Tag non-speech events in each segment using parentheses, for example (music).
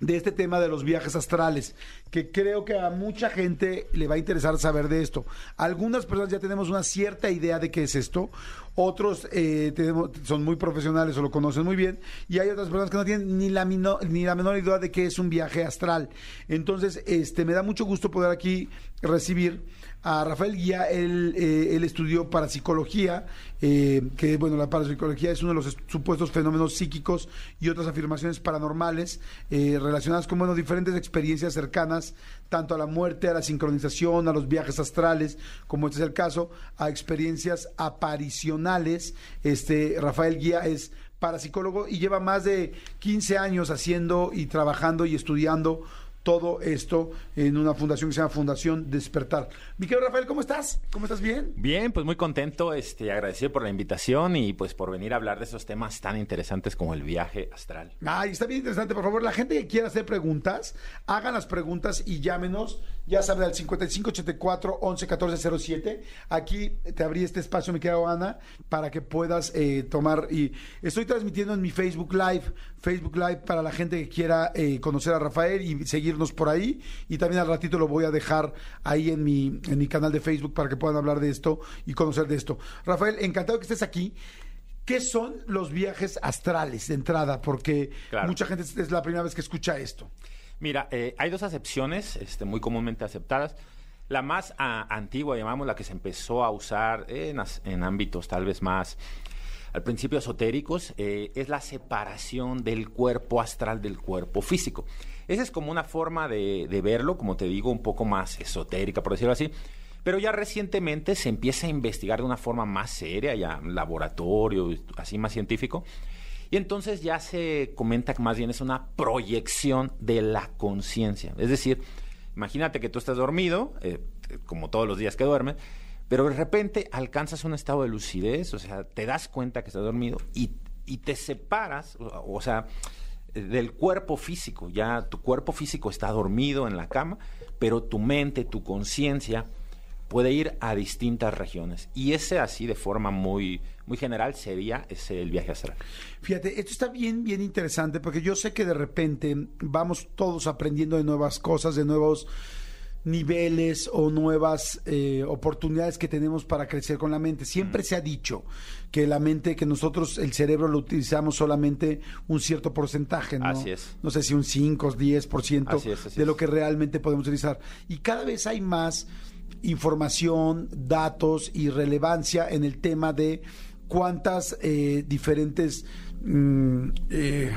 de este tema de los viajes astrales, que creo que a mucha gente le va a interesar saber de esto. Algunas personas ya tenemos una cierta idea de qué es esto, otros eh, tenemos- son muy profesionales o lo conocen muy bien, y hay otras personas que no tienen ni la, ni la menor idea de qué es un viaje astral. Entonces, este, me da mucho gusto poder aquí recibir a Rafael Guía, él, eh, él estudió parapsicología, eh, que bueno, la parapsicología es uno de los est- supuestos fenómenos psíquicos y otras afirmaciones paranormales eh, relacionadas con bueno, diferentes experiencias cercanas, tanto a la muerte, a la sincronización, a los viajes astrales, como este es el caso, a experiencias aparicionales. Este, Rafael Guía es parapsicólogo y lleva más de 15 años haciendo y trabajando y estudiando todo esto en una fundación que se llama Fundación Despertar. Mi querido Rafael, ¿cómo estás? ¿Cómo estás bien? Bien, pues muy contento, este, agradecido por la invitación y pues por venir a hablar de esos temas tan interesantes como el viaje astral. Ay, está bien interesante. Por favor, la gente que quiera hacer preguntas, hagan las preguntas y llámenos. Ya saben, al 5584 111407. Aquí te abrí este espacio, mi querida Ana, para que puedas eh, tomar. Y estoy transmitiendo en mi Facebook Live. Facebook Live para la gente que quiera eh, conocer a Rafael y seguirnos por ahí. Y también al ratito lo voy a dejar ahí en mi, en mi canal de Facebook para que puedan hablar de esto y conocer de esto. Rafael, encantado que estés aquí. ¿Qué son los viajes astrales de entrada? Porque Claro. mucha gente es- la primera vez que escucha esto. Mira, eh, hay dos acepciones este, muy comúnmente aceptadas. La más ah, antigua, llamamos la que se empezó a usar en ámbitos tal vez más al principio esotéricos, eh, es la separación del cuerpo astral del cuerpo físico. Esa es como una forma de, verlo, como te digo, un poco más esotérica, por decirlo así. Pero ya recientemente se empieza a investigar de una forma más seria, ya en laboratorio, así más científico. Y entonces ya se comenta que más bien es una proyección de la conciencia. Es decir, imagínate que tú estás dormido, eh, como todos los días que duermes, pero de repente alcanzas un estado de lucidez, o sea, te das cuenta que estás dormido y, y te separas, o, sea, del cuerpo físico. Ya tu cuerpo físico está dormido en la cama, pero tu mente, tu conciencia puede ir a distintas regiones. Y ese así de forma muy, muy general sería ese el viaje astral. Fíjate, esto está bien, bien interesante porque yo sé que de repente vamos todos aprendiendo de nuevas cosas, de nuevos niveles o nuevas eh, oportunidades que tenemos para crecer con la mente. Siempre se ha dicho que la mente, que nosotros el cerebro lo utilizamos solamente un cierto porcentaje, ¿no? Así es. No sé si un 5 o 10% Así es, así de lo que realmente podemos utilizar. Y cada vez hay más información, datos y relevancia en el tema de cuántas eh, diferentes, mm, eh,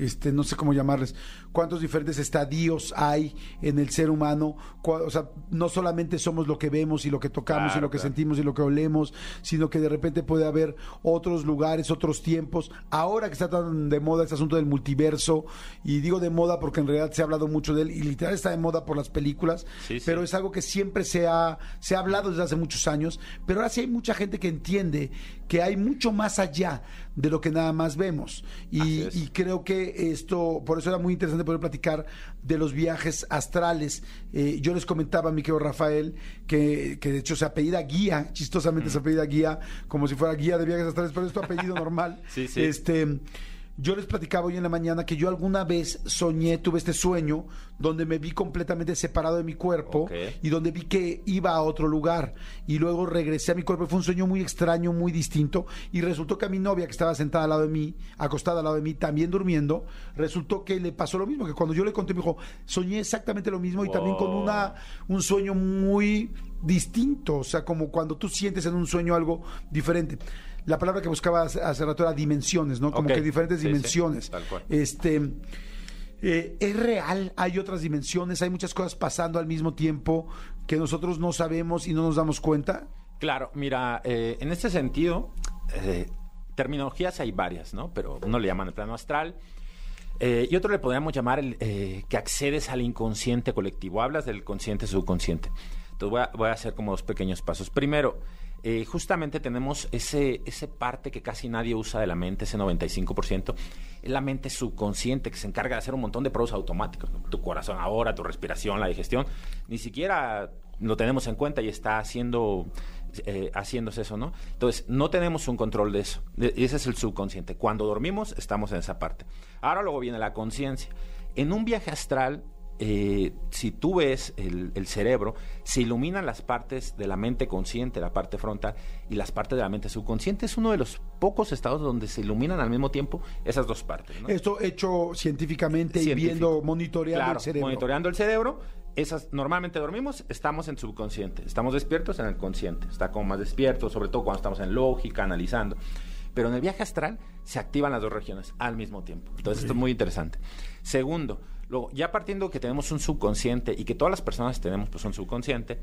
este, no sé cómo llamarles, cuántos diferentes estadios hay en el ser humano. O sea, no solamente somos lo que vemos y lo que tocamos y Claro, lo que claro. sentimos y lo que olemos, sino que de repente puede haber otros lugares, otros tiempos. Ahora que está tan de moda este asunto del multiverso, y digo de moda porque en realidad se ha hablado mucho de él, y literal está de moda por las películas, Sí, sí. pero es algo que siempre se ha, se ha hablado desde hace muchos años, pero ahora sí hay mucha gente que entiende que hay mucho más allá de lo que nada más vemos. Y, y creo que esto, por eso era muy interesante poder platicar de los viajes astrales. Eh, yo les comentaba mi querido Rafael que, que de hecho se apellida Guía, chistosamente se apellida Guía, como si fuera guía de viajes astrales, pero es tu apellido (laughs) normal. Sí, sí. Este, yo les platicaba hoy en la mañana que yo alguna vez soñé, tuve este sueño donde me vi completamente separado de mi cuerpo y donde vi que iba a otro lugar. Y luego regresé a mi cuerpo. Fue un sueño muy extraño, muy distinto. Y resultó que a mi novia que estaba sentada al lado de mí, acostada al lado de mí, también durmiendo, resultó que le pasó lo mismo, que cuando yo le conté me dijo, soñé exactamente lo mismo y también con una un sueño muy distinto, o sea, como cuando tú sientes en un sueño algo diferente. La palabra que buscaba hace, hace rato era dimensiones, ¿no? Como que diferentes Sí, sí, dimensiones. tal cual. Este eh, es real, hay otras dimensiones, hay muchas cosas pasando al mismo tiempo que nosotros no sabemos y no nos damos cuenta. Claro, mira, eh, en este sentido, eh, terminologías hay varias, ¿no? Pero uno le llaman el plano astral. Y otro le podríamos llamar el, que accedes al inconsciente colectivo. Hablas del consciente subconsciente. Entonces voy a, voy a hacer como dos pequeños pasos. Primero, eh, justamente tenemos ese, ese parte que casi nadie usa de la mente, ese 95%, es la mente subconsciente que se encarga de hacer un montón de procesos automáticos. Tu corazón ahora, tu respiración, la digestión, ni siquiera lo tenemos en cuenta y está haciendo eh, haciéndose eso, ¿no? Entonces, no tenemos un control de eso. Y ese es el subconsciente. Cuando dormimos, estamos en esa parte. Ahora luego viene la conciencia. En un viaje astral, eh, si tú ves el, el cerebro, se iluminan las partes de la mente consciente, la parte frontal, y las partes de la mente subconsciente. Es uno de los pocos estados donde se iluminan al mismo tiempo esas dos partes. ¿no? Esto hecho científicamente y Científico. viendo, monitoreando Claro, el cerebro. monitoreando el cerebro. Esas, normalmente dormimos, estamos en subconsciente. Estamos despiertos en el consciente. Está como más despierto, sobre todo cuando estamos en lógica, analizando. Pero en el viaje astral se activan las dos regiones al mismo tiempo. Entonces, esto es muy interesante. Segundo, luego, ya partiendo que tenemos un subconsciente y que todas las personas tenemos pues, un subconsciente,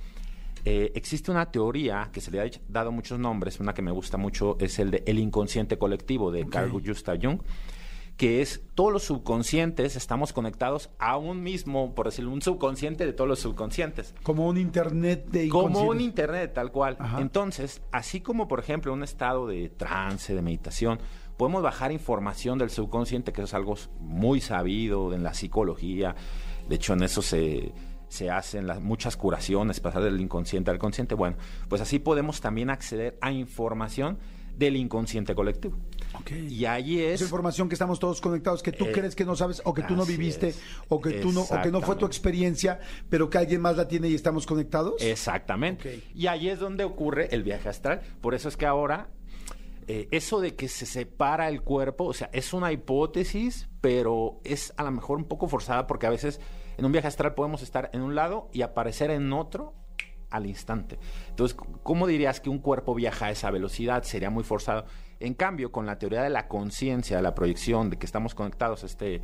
eh, existe una teoría que se le ha dado muchos nombres. Una que me gusta mucho es el de el inconsciente colectivo de Carl Gustav Jung que es todos los subconscientes estamos conectados a un mismo, por decirlo, un subconsciente de todos los subconscientes. Como un internet de Como un internet, tal cual. Ajá. Entonces, así como por ejemplo un estado de trance, de meditación, podemos bajar información del subconsciente, que eso es algo muy sabido en la psicología. De hecho, en eso se, se hacen las, muchas curaciones, pasar del inconsciente al consciente. Bueno, pues así podemos también acceder a información del inconsciente colectivo. Ok. Y ahí es... Esa información que estamos todos conectados, que tú Eh, crees que no sabes, o que tú no viviste, es. o que tú no, o que no fue tu experiencia, pero que alguien más la tiene y estamos conectados. Exactamente. Ok. Y ahí es donde ocurre el viaje astral. Por eso es que ahora, eh, eso de que se separa el cuerpo, o sea, es una hipótesis, pero es a lo mejor un poco forzada porque a veces en un viaje astral podemos estar en un lado y aparecer en otro al instante. Entonces, ¿cómo dirías que un cuerpo viaja a esa velocidad? Sería muy forzado. En cambio, con la teoría de la conciencia, de la proyección, de que estamos conectados a este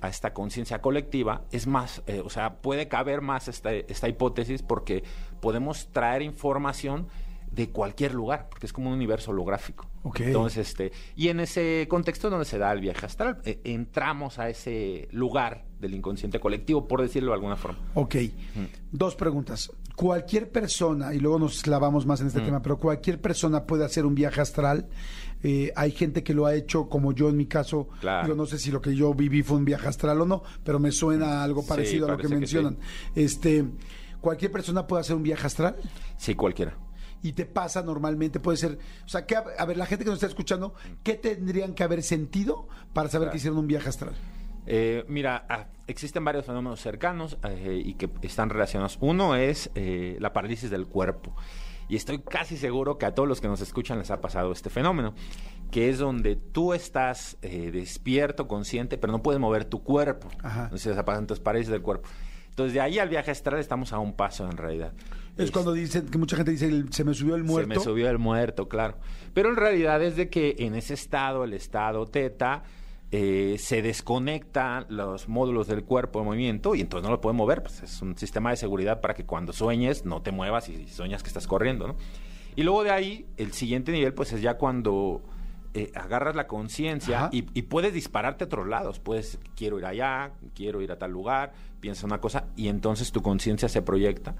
a esta conciencia colectiva, es más, eh, o sea, puede caber más esta, esta hipótesis porque podemos traer información de cualquier lugar, porque es como un universo holográfico. Entonces, este, y en ese contexto es donde se da el viaje astral, eh, entramos a ese lugar del inconsciente colectivo, por decirlo de alguna forma. Ok. Dos preguntas. Cualquier persona, y luego nos clavamos más en este tema, pero cualquier persona puede hacer un viaje astral. Eh, hay gente que lo ha hecho, como yo en mi caso. Claro. Digo, no sé si lo que yo viví fue un viaje astral o no, pero me suena algo Sí, parecido a lo que parece que mencionan. Este, cualquier persona puede hacer un viaje astral. Sí, cualquiera. Y te pasa normalmente, puede ser, o sea, que, a ver, la gente que nos está escuchando, ¿qué tendrían que haber sentido para saber que hicieron un viaje astral? Eh, mira, ah, existen varios fenómenos cercanos eh, y que están relacionados. Uno es eh, la parálisis del cuerpo. Y estoy casi seguro que a todos los que nos escuchan les ha pasado este fenómeno, que es donde tú estás eh, despierto, consciente, pero no puedes mover tu cuerpo. Ajá. Entonces, entonces parálisis del cuerpo. Entonces, de ahí al viaje astral estamos a un paso en realidad. Es cuando dicen, que mucha gente dice, se me subió el muerto. Se me subió el muerto, claro. Pero en realidad es de que en ese estado, el estado teta, eh, se desconectan los módulos del cuerpo de movimiento y entonces no lo pueden mover. Pues es un sistema de seguridad para que cuando sueñes no te muevas y sueñas que estás corriendo, ¿no? Y luego de ahí, el siguiente nivel, pues es ya cuando eh, agarras la conciencia y, y puedes dispararte a otros lados. Puedes, quiero ir allá, quiero ir a tal lugar, piensa una cosa y entonces tu conciencia se proyecta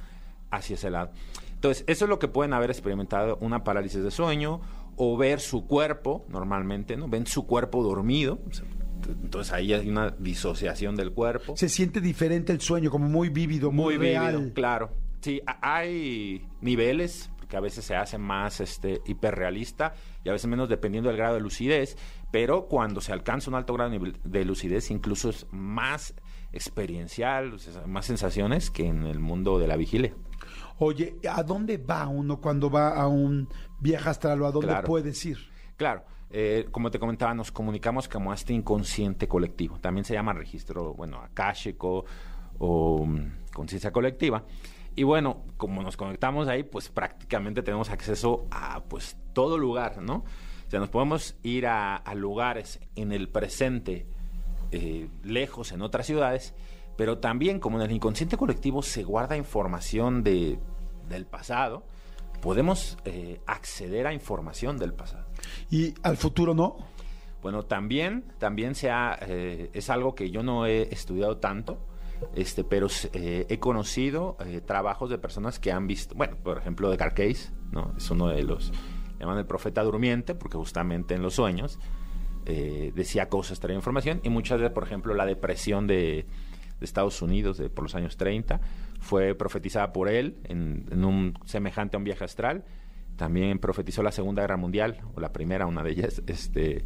hacia ese lado. Entonces, eso es lo que pueden haber experimentado una parálisis de sueño o ver su cuerpo, normalmente, ¿no? Ven su cuerpo dormido. Entonces ahí hay una disociación del cuerpo. Se siente diferente el sueño, como muy vívido, muy, Muy real. vívido, claro. Sí, hay niveles que a veces se hace más este hiperrealista y a veces menos dependiendo del grado de lucidez, pero cuando se alcanza un alto grado de lucidez incluso es más experiencial, más sensaciones que en el mundo de la vigilia. Oye, ¿a dónde va uno cuando va a un viaje astral o a dónde Claro. puedes ir? Claro, eh, como te comentaba, nos comunicamos como a este inconsciente colectivo. También se llama registro, bueno, akáshico o mm, conciencia colectiva. Y bueno, como nos conectamos ahí, pues prácticamente tenemos acceso a pues todo lugar, ¿no? O sea, nos podemos ir a, a lugares en el presente, eh, lejos, en otras ciudades, pero también como en el inconsciente colectivo se guarda información de, del pasado, podemos eh, acceder a información del pasado. Y al futuro no. Bueno, también, también se ha, eh, es algo que yo no he estudiado tanto, este, pero eh, he conocido trabajos de personas que han visto, bueno, por ejemplo, de Carcase, ¿no? Es uno de los, llaman el profeta durmiente, porque justamente en los sueños decía cosas, traía información, y muchas veces, por ejemplo, la depresión de, de Estados Unidos de, por los años 30 fue profetizada por él en, en un semejante a un viaje astral. También profetizó la Segunda Guerra Mundial, o la primera, una de ellas, este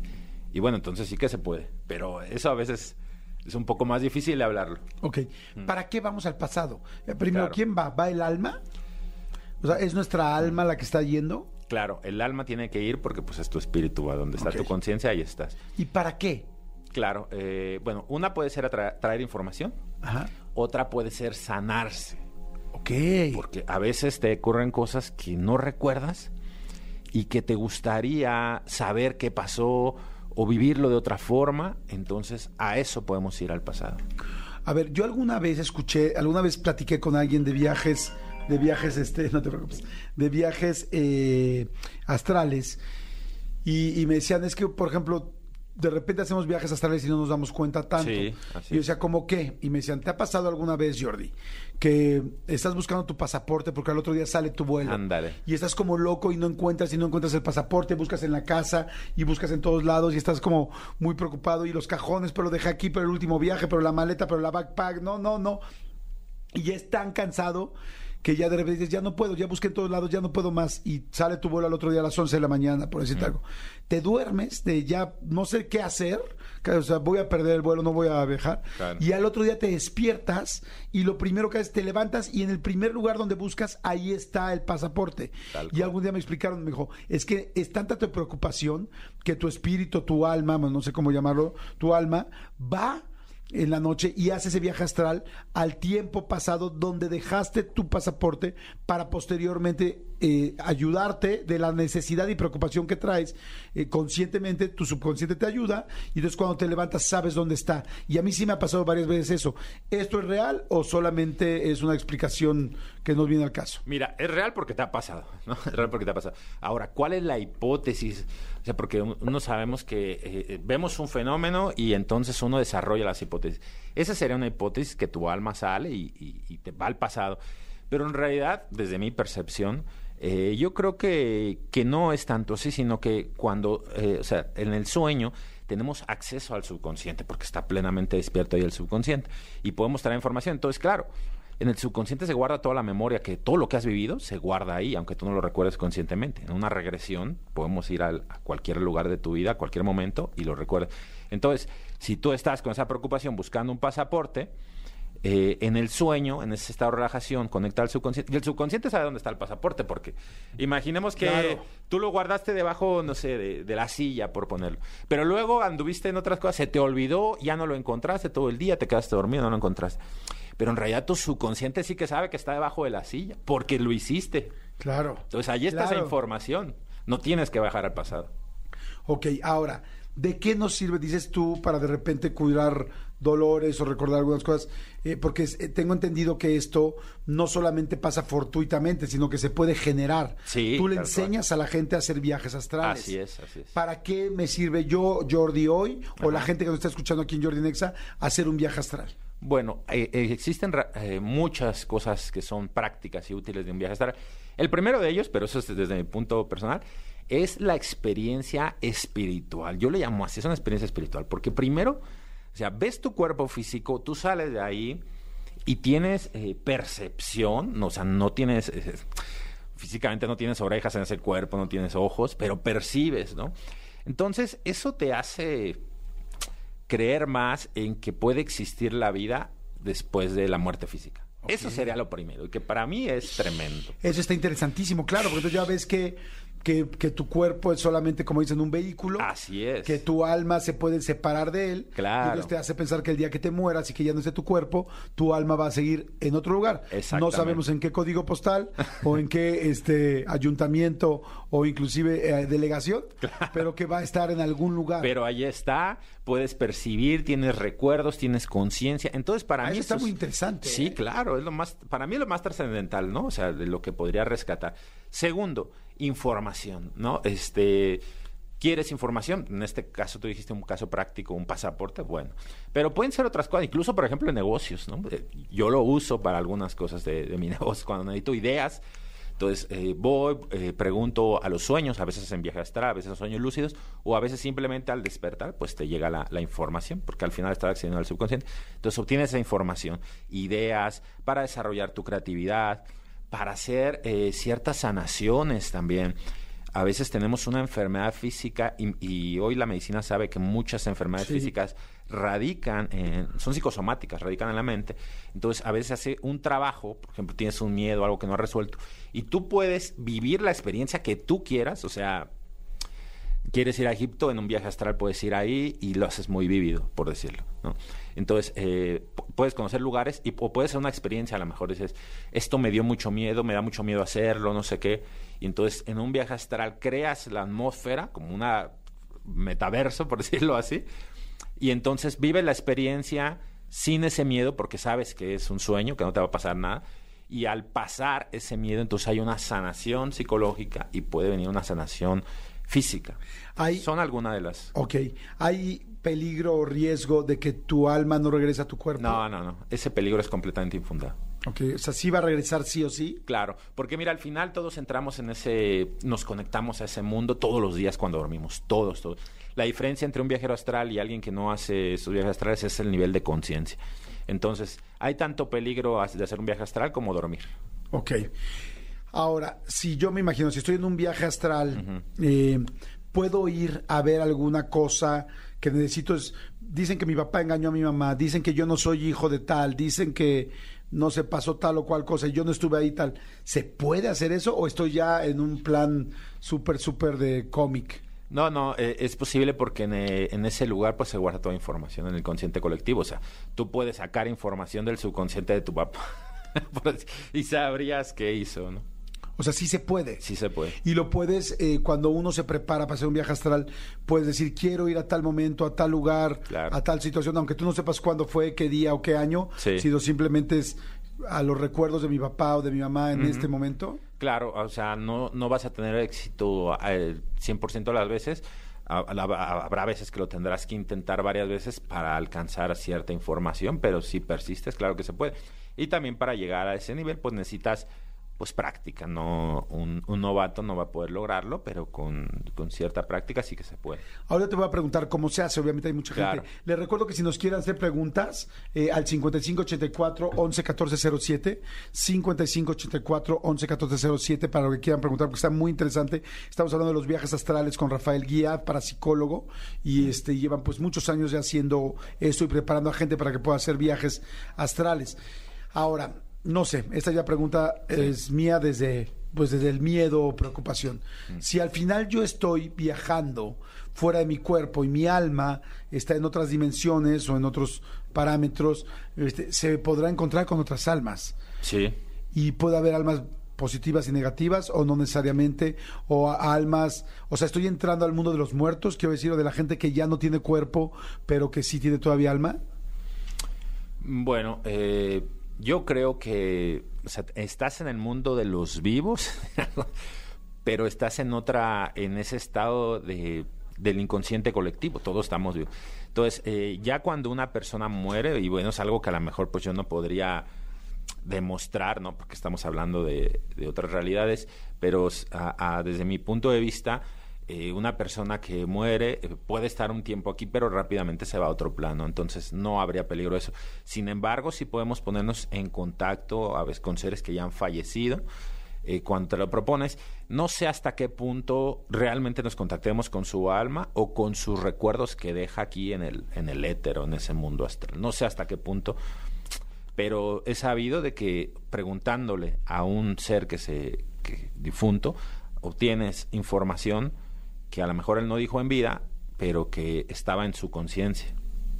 y bueno, entonces sí que se puede, pero eso a veces es un poco más difícil de hablarlo. Ok, ¿para qué vamos al pasado? Eh, primero, ¿quién va? ¿Va el alma? O sea, ¿es nuestra alma la que está yendo? Claro, el alma tiene que ir porque pues es tu espíritu, va donde está tu conciencia, ahí estás. ¿Y para qué? Claro, eh, bueno, una puede ser traer información, Ajá. otra puede ser sanarse. Ok. Porque a veces te ocurren cosas que no recuerdas y que te gustaría saber qué pasó o vivirlo de otra forma, entonces a eso podemos ir al pasado. A ver, yo alguna vez escuché, alguna vez platiqué con alguien de viajes, de viajes, este, (laughs) no te preocupes, de viajes eh, astrales, y, y, me decían, es que, por ejemplo, de repente hacemos viajes astrales y no nos damos cuenta tanto. y yo decía, ¿cómo qué? Y me decían, ¿te ha pasado alguna vez, Jordi, que estás buscando tu pasaporte porque al otro día sale tu vuelo? Ándale. Y estás como loco y no encuentras y no encuentras el pasaporte, buscas en la casa y buscas en todos lados y estás como muy preocupado y los cajones, pero lo dejé aquí, pero el último viaje, pero la maleta, pero la backpack, no, no, no. Y ya es tan cansado que ya de repente dices, ya no puedo, ya busqué en todos lados, ya no puedo más, y sale tu vuelo al otro día a las 11 de la mañana, por decirte algo. Te duermes de ya no sé qué hacer, o sea, voy a perder el vuelo, no voy a viajar, y al otro día te despiertas y lo primero que haces, te levantas y en el primer lugar donde buscas, ahí está el pasaporte. y algún día me explicaron, me dijo, es que es tanta tu preocupación que tu espíritu, tu alma, no sé cómo llamarlo, tu alma, va en la noche y hace ese viaje astral al tiempo pasado donde dejaste tu pasaporte para posteriormente eh, ayudarte de la necesidad y preocupación que traes eh, conscientemente, tu subconsciente te ayuda y entonces cuando te levantas sabes dónde está. Y a mí sí me ha pasado varias veces eso. ¿Esto es real o solamente es una explicación que no viene al caso? Mira, es real porque te ha pasado. (laughs) Es real porque te ha pasado. Ahora, ¿cuál es la hipótesis? Sea, porque uno sabemos que eh, vemos un fenómeno y entonces uno desarrolla las hipótesis. Esa sería una hipótesis que tu alma sale y, te va al pasado. Pero en realidad, desde mi percepción, eh, yo creo que, que, no es tanto así, sino que cuando, eh, o sea, en el sueño tenemos acceso al subconsciente, porque está plenamente despierto ahí el subconsciente, y podemos traer información. Entonces, claro, en el subconsciente se guarda toda la memoria, que todo lo que has vivido se guarda ahí, aunque tú no lo recuerdes conscientemente. En una regresión podemos ir a cualquier lugar de tu vida, a cualquier momento, y lo recuerdas. Entonces, si tú estás con esa preocupación buscando un pasaporte, eh, en el sueño, en ese estado de relajación, conectar al subconsciente. Y el subconsciente sabe dónde está el pasaporte, porque imaginemos que tú lo guardaste debajo, no sé, de, la silla, por ponerlo. Pero luego anduviste en otras cosas, se te olvidó, ya no lo encontraste todo el día, te quedaste dormido, no lo encontraste. Pero en realidad tu subconsciente sí que sabe que está debajo de la silla, porque lo hiciste. Claro. Entonces ahí está esa información. No tienes que bajar al pasado. Ok, ahora, ¿de qué nos sirve, dices tú, para de repente cuidar dolores o recordar algunas cosas? Eh, porque eh, tengo entendido que esto no solamente pasa fortuitamente, sino que se puede generar. Sí, tú le enseñas a la gente a hacer viajes astrales. Así es, así es. ¿Para qué me sirve yo, Jordi, hoy, o la gente que nos está escuchando aquí en Jordi Nexa, hacer un viaje astral? Bueno, eh, existen muchas cosas que son prácticas y útiles de un viaje astral. El primero de ellos, pero eso es desde mi punto personal, es la experiencia espiritual. Yo le llamo así, es una experiencia espiritual, porque primero, o sea, ves tu cuerpo físico, tú sales de ahí y tienes eh, percepción, o sea, no tienes, eh, físicamente no tienes orejas en ese cuerpo, no tienes ojos, pero percibes, ¿no? Entonces, eso te hace creer más en que puede existir la vida después de la muerte física. Eso sería lo primero, y que para mí es tremendo. Eso está interesantísimo, claro, porque tú ya ves que que, tu cuerpo es solamente, como dicen, un vehículo. Así es. Que tu alma se puede separar de él. Claro. Y te hace pensar que el día que te mueras y que ya no esté tu cuerpo, tu alma va a seguir en otro lugar. No sabemos en qué código postal o en qué (laughs) este ayuntamiento o inclusive eh, delegación, pero que va a estar en algún lugar. Pero ahí está, puedes percibir, tienes recuerdos, tienes conciencia. Entonces, para mí... Eso está muy interesante. Sí, ¿eh? claro, es lo más, para mí es lo más trascendental, ¿no? O sea, de lo que podría rescatar. Segundo, información, ¿no? Este, ¿Quieres información? En este caso tú dijiste un caso práctico, un pasaporte, bueno. Pero pueden ser otras cosas, incluso por ejemplo en negocios, ¿no? Eh, Yo lo uso para algunas cosas de, mi (laughs) negocio, cuando necesito ideas. Entonces eh, voy, eh, pregunto a los sueños, a veces en viaje astral, a veces en sueños lúcidos, o a veces simplemente al despertar, pues te llega la, la información, porque al final estás accediendo al subconsciente. Entonces obtienes esa información, ideas para desarrollar tu creatividad, para hacer eh, ciertas sanaciones también a veces tenemos una enfermedad física y, y hoy la medicina sabe que muchas enfermedades Sí. físicas radican, en, son psicosomáticas, radican en la mente. Entonces, a veces hace un trabajo, por ejemplo, tienes un miedo, algo que no has resuelto, y tú puedes vivir la experiencia que tú quieras, o sea, quieres ir a Egipto, en un viaje astral puedes ir ahí y lo haces muy vívido, por decirlo. Entonces, eh, pu- puedes conocer lugares y o puede ser una experiencia, a lo mejor dices, esto me dio mucho miedo, me da mucho miedo hacerlo, no sé qué. Y entonces, en un viaje astral creas la atmósfera como una metaverso, por (laughs) decirlo así, y entonces vive la experiencia sin ese miedo porque sabes que es un sueño, que no te va a pasar nada. Y al pasar ese miedo, entonces hay una sanación psicológica y puede venir una sanación física. Hay- Son algunas de las... Ok. ¿Hay peligro o riesgo de que tu alma no regrese a tu cuerpo? No, no, no. Ese peligro es completamente infundado. Ok. O sea, sí va a regresar sí o sí. Claro, porque mira, al final todos entramos en ese, nos conectamos a ese mundo todos los días cuando dormimos, todos, todos. La diferencia entre un viajero astral y alguien que no hace esos viajes astrales es el nivel de conciencia. Entonces, hay tanto peligro de hacer un viaje astral como dormir. Ok. Ahora, si yo me imagino, si estoy en un viaje astral, eh, ¿puedo ir a ver alguna cosa que necesito? Es, dicen que mi papá engañó a mi mamá, dicen que yo no soy hijo de tal, dicen que no se pasó tal o cual cosa y yo no estuve ahí tal. ¿Se puede hacer eso o estoy ya en un plan súper, súper de cómic? No, no, eh, es posible porque en, eh, en ese lugar pues se guarda toda información en el consciente colectivo. O sea, tú puedes sacar información del subconsciente de tu papá así- (laughs) y sabrías qué hizo, ¿no? O sea, sí se puede. Sí se puede. Y lo puedes, eh, cuando uno se prepara para hacer un viaje astral, puedes decir, quiero ir a tal momento, a tal lugar, Claro. a tal situación, aunque tú no sepas cuándo fue, qué día o qué año, Sí. sino simplemente es a los recuerdos de mi papá o de mi mamá en este momento. Claro, o sea, no, no vas a tener éxito al 100% de las veces. Ha- ha- Habrá veces que lo tendrás que intentar varias veces para alcanzar cierta información, pero si persistes, claro que se puede. Y también para llegar a ese nivel, pues necesitas pues práctica, no un, un novato no va a poder lograrlo, pero con, con cierta práctica sí que se puede. Ahora te voy a preguntar cómo se hace, obviamente hay mucha Claro. gente. Les recuerdo que si nos quieren hacer preguntas, eh, al 5584 111407, 5584 111407 para lo que quieran preguntar, porque está muy interesante. Estamos hablando de los viajes astrales con Rafael Guía, parapsicólogo, y este llevan pues muchos años ya haciendo esto y preparando a gente para que pueda hacer viajes astrales. Ahora, no sé, esta ya pregunta es mía desde pues desde el miedo o preocupación. Si al final yo estoy viajando fuera de mi cuerpo y mi alma está en otras dimensiones o en otros parámetros, este, se podrá encontrar con otras almas Sí. y puede haber almas positivas y negativas o no necesariamente o a- almas, o sea, estoy entrando al mundo de los muertos, quiero decir, o de la gente que ya no tiene cuerpo, pero que sí tiene todavía alma. Bueno, eh, yo creo que estás en el mundo de los vivos, (laughs) pero estás en otra, en ese estado de, del inconsciente colectivo. Todos estamos vivos. Entonces, eh, ya cuando una persona muere, y bueno, es algo que a lo mejor pues yo no podría demostrar, ¿no? Porque estamos hablando de, de otras realidades, pero desde mi punto de vista, eh, una persona que muere eh, puede estar un tiempo aquí, pero rápidamente se va a otro plano, entonces no habría peligro eso. Sin embargo, sí podemos ponernos en contacto a veces con seres que ya han fallecido. eh, cuando te lo propones, no sé hasta qué punto realmente nos contactemos con su alma o con sus recuerdos que deja aquí en el, en el éter o en ese mundo astral. No sé hasta qué punto, pero he sabido de que preguntándole a un ser que se que, difunto obtienes información que a lo mejor él no dijo en vida, pero que estaba en su conciencia.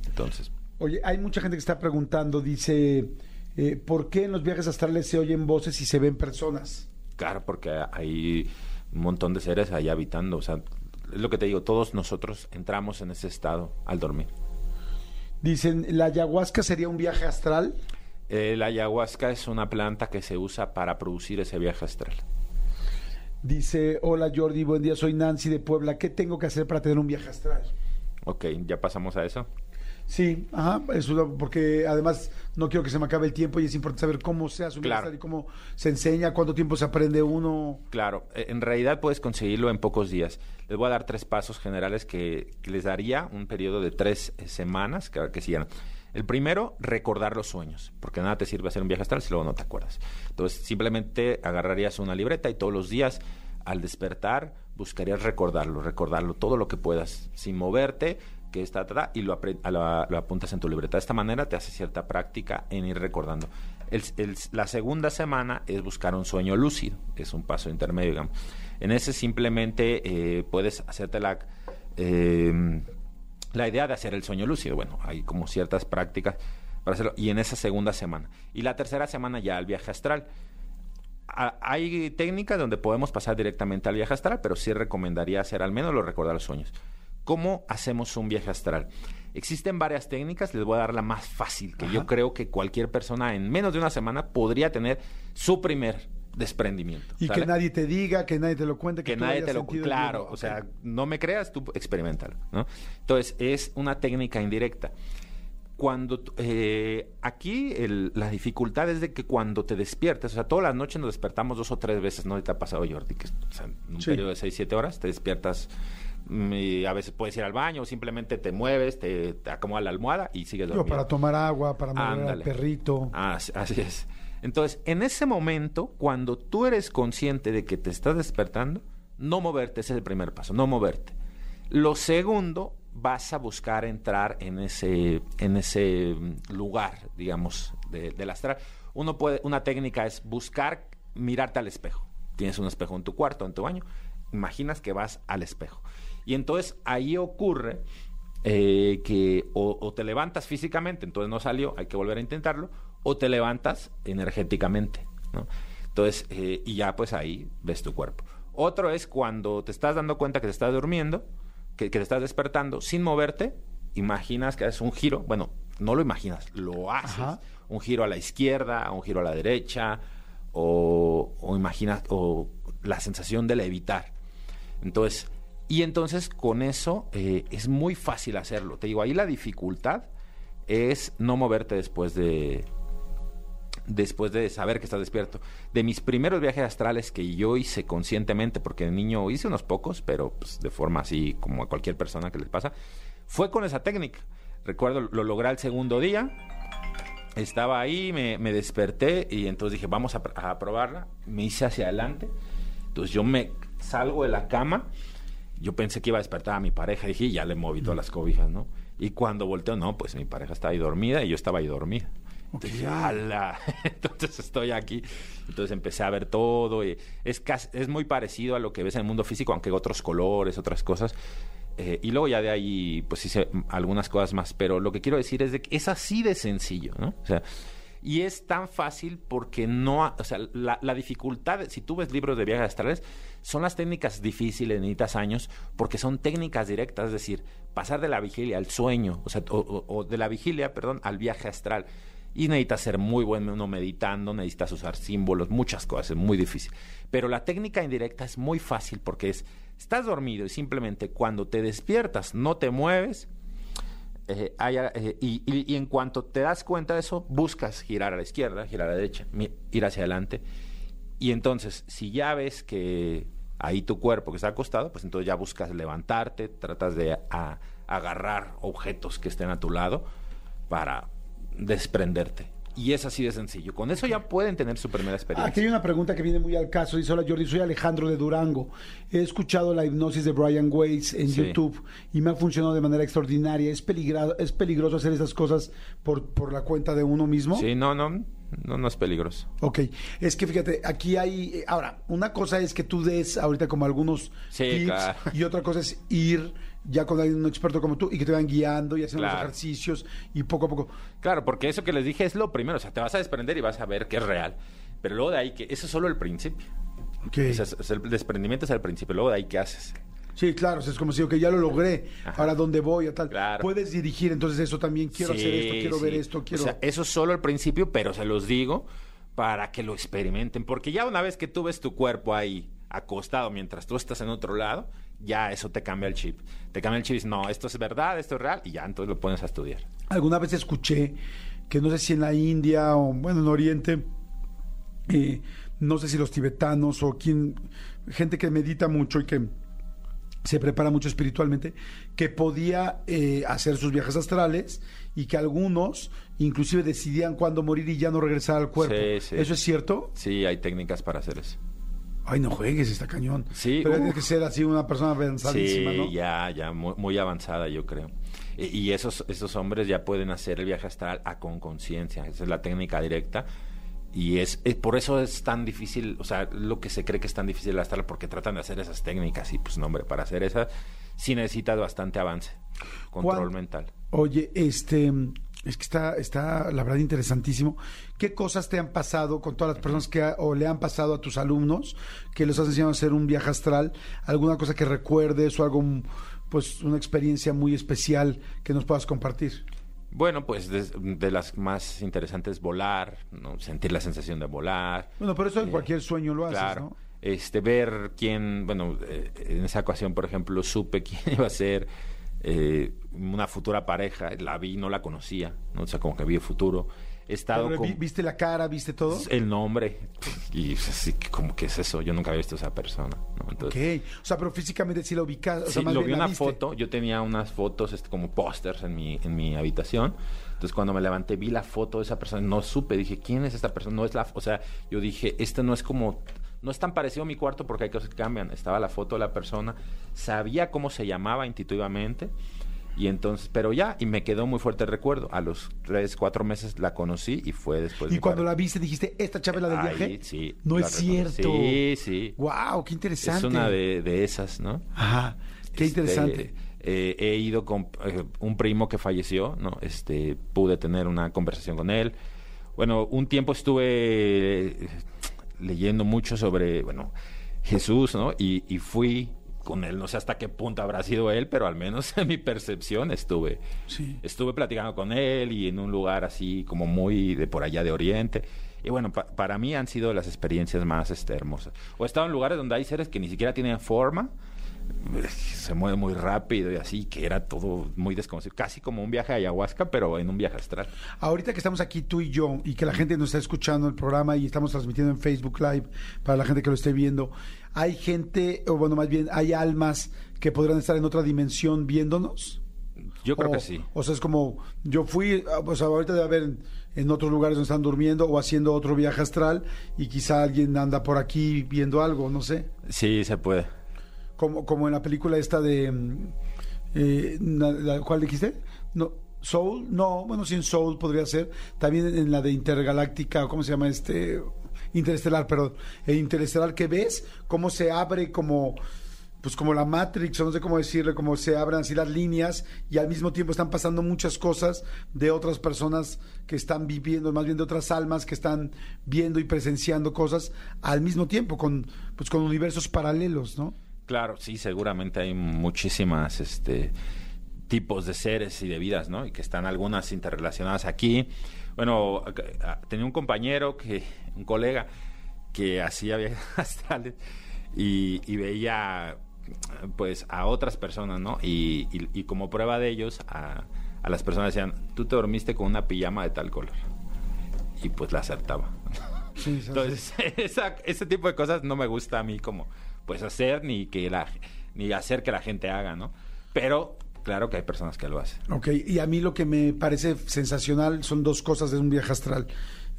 Entonces, Oye, hay mucha gente que está preguntando, dice, eh, ¿por qué en los viajes astrales se oyen voces y se ven personas? claro, porque hay un montón de seres ahí habitando, o sea, es lo que te digo, todos nosotros entramos en ese estado al dormir. Dicen, ¿la ayahuasca sería un viaje astral? Eh, la ayahuasca es una planta que se usa para producir ese viaje astral. Dice, hola Jordi, buen día, soy Nancy de Puebla. ¿Qué tengo que hacer para tener un viaje astral? Ok, ya pasamos a eso. Sí, ajá, eso porque además no quiero que se me acabe el tiempo y es importante saber cómo se hace un Claro. viaje astral y cómo se enseña, cuánto tiempo se aprende uno. Claro, eh, en realidad puedes conseguirlo en pocos días. Les voy a dar tres pasos generales que, que les daría un periodo de tres eh, semanas que, que sigan. El primero, recordar los sueños, porque nada te sirve hacer un viaje astral si luego no te acuerdas. Entonces, simplemente agarrarías una libreta y todos los días, al despertar, buscarías recordarlo, recordarlo todo lo que puedas, sin moverte, que está, ta, y lo, lo- apuntas en tu libreta. De esta manera te hace cierta práctica en ir recordando. La segunda semana es buscar un sueño lúcido, es un paso intermedio, digamos. En ese simplemente eh, puedes hacerte la, eh, la idea de hacer el sueño lúcido. Bueno, hay como ciertas prácticas para hacerlo. Y en esa segunda semana. Y la tercera semana ya el viaje astral. A- Hay técnicas donde podemos pasar directamente al viaje astral, pero sí recomendaría hacer al menos lo recordar los sueños. ¿Cómo hacemos un viaje astral? Existen varias técnicas, les voy a dar la más fácil, que yo creo que cualquier persona en menos de una semana podría tener su primer desprendimiento. Y ¿sale? que nadie te diga, que nadie te lo cuente, que, que tú nadie te lo claro o sea no me creas tú experimentalo ¿no? entonces es una técnica indirecta cuando eh, aquí el- la dificultad es de que cuando te despiertas, o sea, todas las noches nos despertamos dos o tres veces, ¿no? Te ha pasado, Jordi, que o sea, en un Sí. periodo de seis, siete horas te despiertas mm, y a veces puedes ir al baño o simplemente te mueves, te, te acomodas la almohada y sigues Yo dormido. para tomar agua, para mover al perrito. Así, así es. Entonces, en ese momento, cuando tú eres consciente de que te estás despertando, no moverte, ese es el primer paso, no moverte. Lo segundo, vas a buscar entrar en ese, en ese mm, lugar, digamos, de- del astral. Uno puede, una técnica es buscar mirarte al espejo. Tienes un espejo en tu cuarto, en tu baño, imaginas que vas al espejo. Y entonces ahí ocurre eh, que o, o te levantas físicamente, entonces no salió, hay que volver a intentarlo, o te levantas energéticamente, ¿no? Entonces, eh, y ya pues ahí ves tu cuerpo. Otro es cuando te estás dando cuenta que te estás durmiendo, que, que te estás despertando sin moverte, imaginas que haces un giro, bueno, no lo imaginas, lo haces, Ajá. un giro a la izquierda, un giro a la derecha, o, o imaginas, o la sensación de levitar. Entonces, y entonces con eso eh, es muy fácil hacerlo. Te digo, ahí la dificultad es no moverte después de después de saber que estás despierto. De mis primeros viajes astrales que yo hice conscientemente, porque de niño hice unos pocos, pero pues, de forma así como a cualquier persona que les pasa, fue con esa técnica. Recuerdo, lo logré al segundo día, estaba ahí, me, desperté y entonces dije, vamos a, pr- a probarla. Me hice hacia adelante. Entonces yo me salgo de la cama. Yo pensé que iba a despertar a mi pareja. Dije, "Y ya le moví todas las cobijas, ¿no? Y cuando volteo, no, pues mi pareja estaba ahí dormida y yo estaba ahí dormida. Dije. (laughs) Entonces estoy aquí. Entonces empecé a ver todo. Y es, casi- es muy parecido a lo que ves en el mundo físico, aunque otros colores, otras cosas. Eh, y luego ya de ahí, pues hice algunas cosas más. Pero lo que quiero decir es que es así de sencillo, ¿no? O sea, y es tan fácil porque no, ha- o sea, la, la dificultad, si tú ves libros de viajes astrales, son las técnicas difíciles, necesitas años, porque son técnicas directas, es decir, pasar de la vigilia al sueño, o sea, o, o- o de la vigilia, perdón, al viaje astral. Y necesitas ser muy bueno meditando, necesitas usar símbolos, muchas cosas, es muy difícil. Pero la técnica indirecta es muy fácil porque es, estás dormido y simplemente cuando te despiertas no te mueves, eh, eh, y, en cuanto te das cuenta de eso, buscas girar a la izquierda, girar a la derecha, ir hacia adelante. Y entonces, si ya ves que ahí tu cuerpo que está acostado, pues entonces ya buscas levantarte, tratas de agarrar objetos que estén a tu lado para desprenderte. Y es así de sencillo. Con eso ya pueden tener su primera Aquí experiencia. hay una pregunta que viene muy al caso. Dice, hola Jordi, soy Alejandro de Durango. He escuchado la hipnosis de Brian Weiss en Sí. YouTube y me ha funcionado de manera extraordinaria. ¿Es, peligra- es peligroso hacer esas cosas por, por la cuenta de uno mismo? Sí, no, no, no, no es peligroso. Ok, es que fíjate, aquí hay, eh, ahora, una cosa es que tú des ahorita como algunos Sí, tips claro. y otra cosa es ir ya con alguien, un experto como tú y que te vayan guiando y haciendo los ejercicios y poco a poco. Claro, porque eso que les dije es lo primero, o sea, te vas a desprender y vas a ver que es real. Pero luego de ahí que eso es solo el principio. Ok. O sea, el desprendimiento es el principio, luego de ahí qué haces. Sí, claro, o sea, es como si, ok, ya lo logré, Ajá. ahora dónde voy, a tal. Claro. Puedes dirigir, entonces eso también, quiero hacer esto, quiero ver esto, quiero... O sea, eso es solo el principio, pero se los digo para que lo experimenten, porque ya una vez que tú ves tu cuerpo ahí acostado mientras tú estás en otro lado, ya eso te cambia el chip. Te cambia el chip y dices, no, esto es verdad, esto es real, y ya entonces lo pones a estudiar. Alguna vez escuché que no sé si en la India o bueno, en Oriente, eh, no sé si los tibetanos o quien, gente que medita mucho y que se prepara mucho espiritualmente, que podía eh, hacer sus viajes astrales y que algunos inclusive decidían cuándo morir y ya no regresar al cuerpo. Sí, sí. ¿Eso es cierto? Sí, hay técnicas para hacer eso. Ay, no juegues, está cañón. Sí, Pero uf. tienes que ser así una persona avanzadísima, Sí, ¿no? ya, ya, muy, muy avanzada, yo creo. Y, y esos, esos hombres ya pueden hacer el viaje astral a con conciencia. Esa es la técnica directa. Y es, es- por eso es tan difícil, o sea, lo que se cree que es tan difícil el astral, porque tratan de hacer esas técnicas. Y pues, no, hombre, para hacer esas sí necesitas bastante avance, control ¿Cuán- mental. Oye, este, es que está, está la verdad interesantísimo. ¿Qué cosas te han pasado con todas las personas que ha- o le han pasado a tus alumnos que los has enseñado a hacer un viaje astral? ¿Alguna cosa que recuerdes o algo, pues, una experiencia muy especial que nos puedas compartir? Bueno, pues de, de las más interesantes, volar, ¿no? sentir la sensación de volar. Bueno, pero eso en Eh, cualquier sueño lo haces, Claro. ¿no? Este, ver quién, bueno, eh, en esa ocasión, por ejemplo, supe (laughs) quién iba a ser eh, una futura pareja, la vi, no la conocía, ¿no? o sea, como que vi el futuro. He estado Pero, con vi- ¿Viste la cara? ¿Viste todo? el nombre y así, que como que es eso, yo nunca había visto a esa persona, ¿no? Entonces, Ok. O sea, pero físicamente sí la ubicas. O sea, Sí, más lo vi una viste. foto, yo tenía unas fotos este, como pósters en mi, en mi habitación. Entonces cuando me levanté vi la foto de esa persona, no supe, dije, ¿quién es esta persona? No es la, o sea, yo dije, este no es como, no es tan parecido a mi cuarto porque hay cosas que cambian. Estaba la foto de la persona, sabía cómo se llamaba intuitivamente. Y entonces, pero ya, y me quedó muy fuerte el recuerdo. A los tres, cuatro meses la conocí y fue después Y cuando cuarenta- la viste dijiste, ¿esta chava es la del Ahí, viaje? sí. No es reconocí. cierto. Sí, sí. Wow, qué interesante. Es una de, de esas, ¿no? Ajá, qué Este, interesante. eh, he ido con eh, un primo que falleció, ¿no? Este, pude tener una conversación con él. Bueno, un tiempo estuve eh, leyendo mucho sobre, bueno, Jesús, ¿no? Y, y fui con él, no sé hasta qué punto habrá sido él, pero al menos (laughs) en mi percepción estuve, Sí. estuve platicando con él y en un lugar así como muy de por allá de Oriente. Y bueno, pa- para mí han sido las experiencias más este, hermosas. O he estado en lugares donde hay seres que ni siquiera tienen forma, se mueve muy rápido y así, que era todo muy desconocido, casi como un viaje a ayahuasca, pero en un viaje astral. Ahorita que estamos aquí tú y yo y que la gente nos está escuchando el programa y estamos transmitiendo en Facebook Live para la gente que lo esté viendo, hay gente, o bueno, más bien, hay almas que podrán estar en otra dimensión viéndonos. Yo creo o, que sí. O sea, es como, yo fui, o sea, ahorita debe haber en, en otros lugares donde están durmiendo o haciendo otro viaje astral y quizá alguien anda por aquí viendo algo, no sé. Sí, se puede. Como, como en la película esta de... mm, eh, la- ¿Cuál dijiste? No, Soul, no, bueno, sin Soul podría ser. También en la de Intergaláctica, ¿cómo se llama este? Interestelar, perdón. El Interestelar que ves, cómo se abre como... Pues como la Matrix, o no sé cómo decirle, cómo se abren así las líneas y al mismo tiempo están pasando muchas cosas de otras personas que están viviendo, más bien de otras almas que están viendo y presenciando cosas al mismo tiempo, con, pues con universos paralelos, ¿no? Claro, sí, seguramente hay muchísimas este, tipos de seres y de vidas, ¿no? Y que están algunas interrelacionadas aquí. Bueno, tenía un compañero, que un colega, que hacía viajes (laughs) astrales y, y veía pues a otras personas, ¿no? Y, y- y como prueba de ellos, a, a las personas decían, tú te dormiste con una pijama de tal color. Y pues la acertaba. Sí. Entonces, (laughs) esa- ese tipo de cosas no me gusta a mí como pues hacer ni que la ni hacer que la gente haga, ¿no? Pero claro que hay personas que lo hacen. Ok, y a mí lo que me parece sensacional son dos cosas de un viaje astral.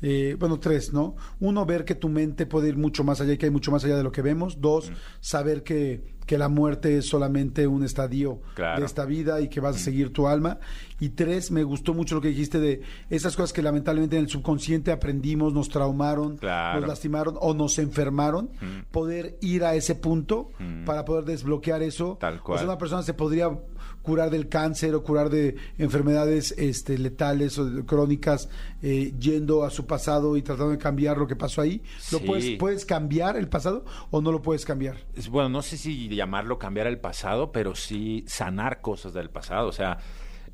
Eh, bueno, tres, ¿no? Uno, ver que tu mente puede ir mucho más allá y que hay mucho más allá de lo que vemos. Dos, saber que, que la muerte es solamente un estadio Claro. de esta vida y que vas a seguir tu alma. Y tres, me gustó mucho lo que dijiste de esas cosas que lamentablemente en el subconsciente aprendimos, nos traumaron, Claro. nos lastimaron o nos enfermaron. Poder ir a ese punto para poder desbloquear eso. Tal O sea, cual. una persona se podría curar del cáncer o curar de enfermedades este, letales o crónicas eh, yendo a su pasado y tratando de cambiar lo que pasó ahí. ¿Lo Sí. puedes, puedes cambiar el pasado o no lo puedes cambiar? Bueno, no sé si llamarlo cambiar el pasado, pero sí sanar cosas del pasado. O sea,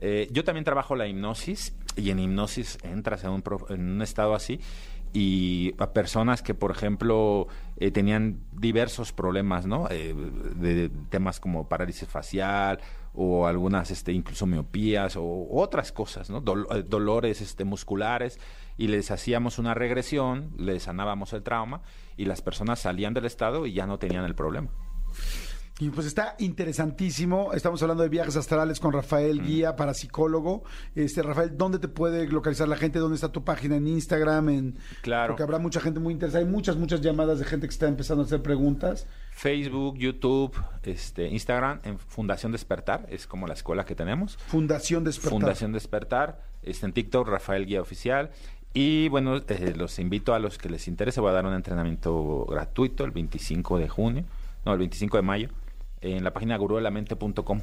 eh, yo también trabajo la hipnosis y en hipnosis entras en un, pro- en un estado así y a personas que, por ejemplo, eh, tenían diversos problemas, ¿no? Eh, de, temas como parálisis facial o algunas, este, incluso miopías o otras cosas, ¿no? Eh, dolores, este, musculares y les hacíamos una regresión, les sanábamos el trauma y las personas salían del estado y ya no tenían el problema. Y pues está interesantísimo. Estamos hablando de viajes astrales con Rafael mm. Guía, parapsicólogo. Este, Rafael, ¿dónde te puede localizar la gente? ¿Dónde está tu página en Instagram? En... Claro. Porque habrá mucha gente muy interesada. Hay muchas, muchas llamadas de gente que está empezando a hacer preguntas. Facebook, YouTube, este, Instagram, en Fundación Despertar, es como la escuela que tenemos. Fundación Despertar. Fundación Despertar. Este, en TikTok, Rafael Guía Oficial. Y bueno, eh, los invito a los que les interese. Voy a dar un entrenamiento gratuito el 25 de junio, no, el 25 de mayo en la página gurudelamente.com.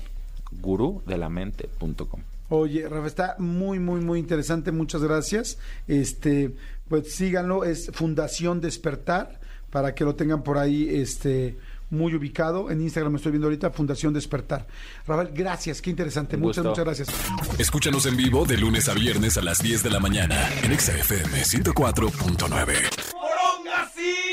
Gurudelamente.com. Oye, Rafa, está muy, muy, muy interesante. Muchas gracias. Este, pues síganlo, es Fundación Despertar, para que lo tengan por ahí, este muy ubicado. En Instagram me estoy viendo ahorita, Fundación Despertar. Rafael, gracias, qué interesante. Muchas, muchas gracias. Escúchanos en vivo de lunes a viernes a las 10 de la mañana en XFM 104.9.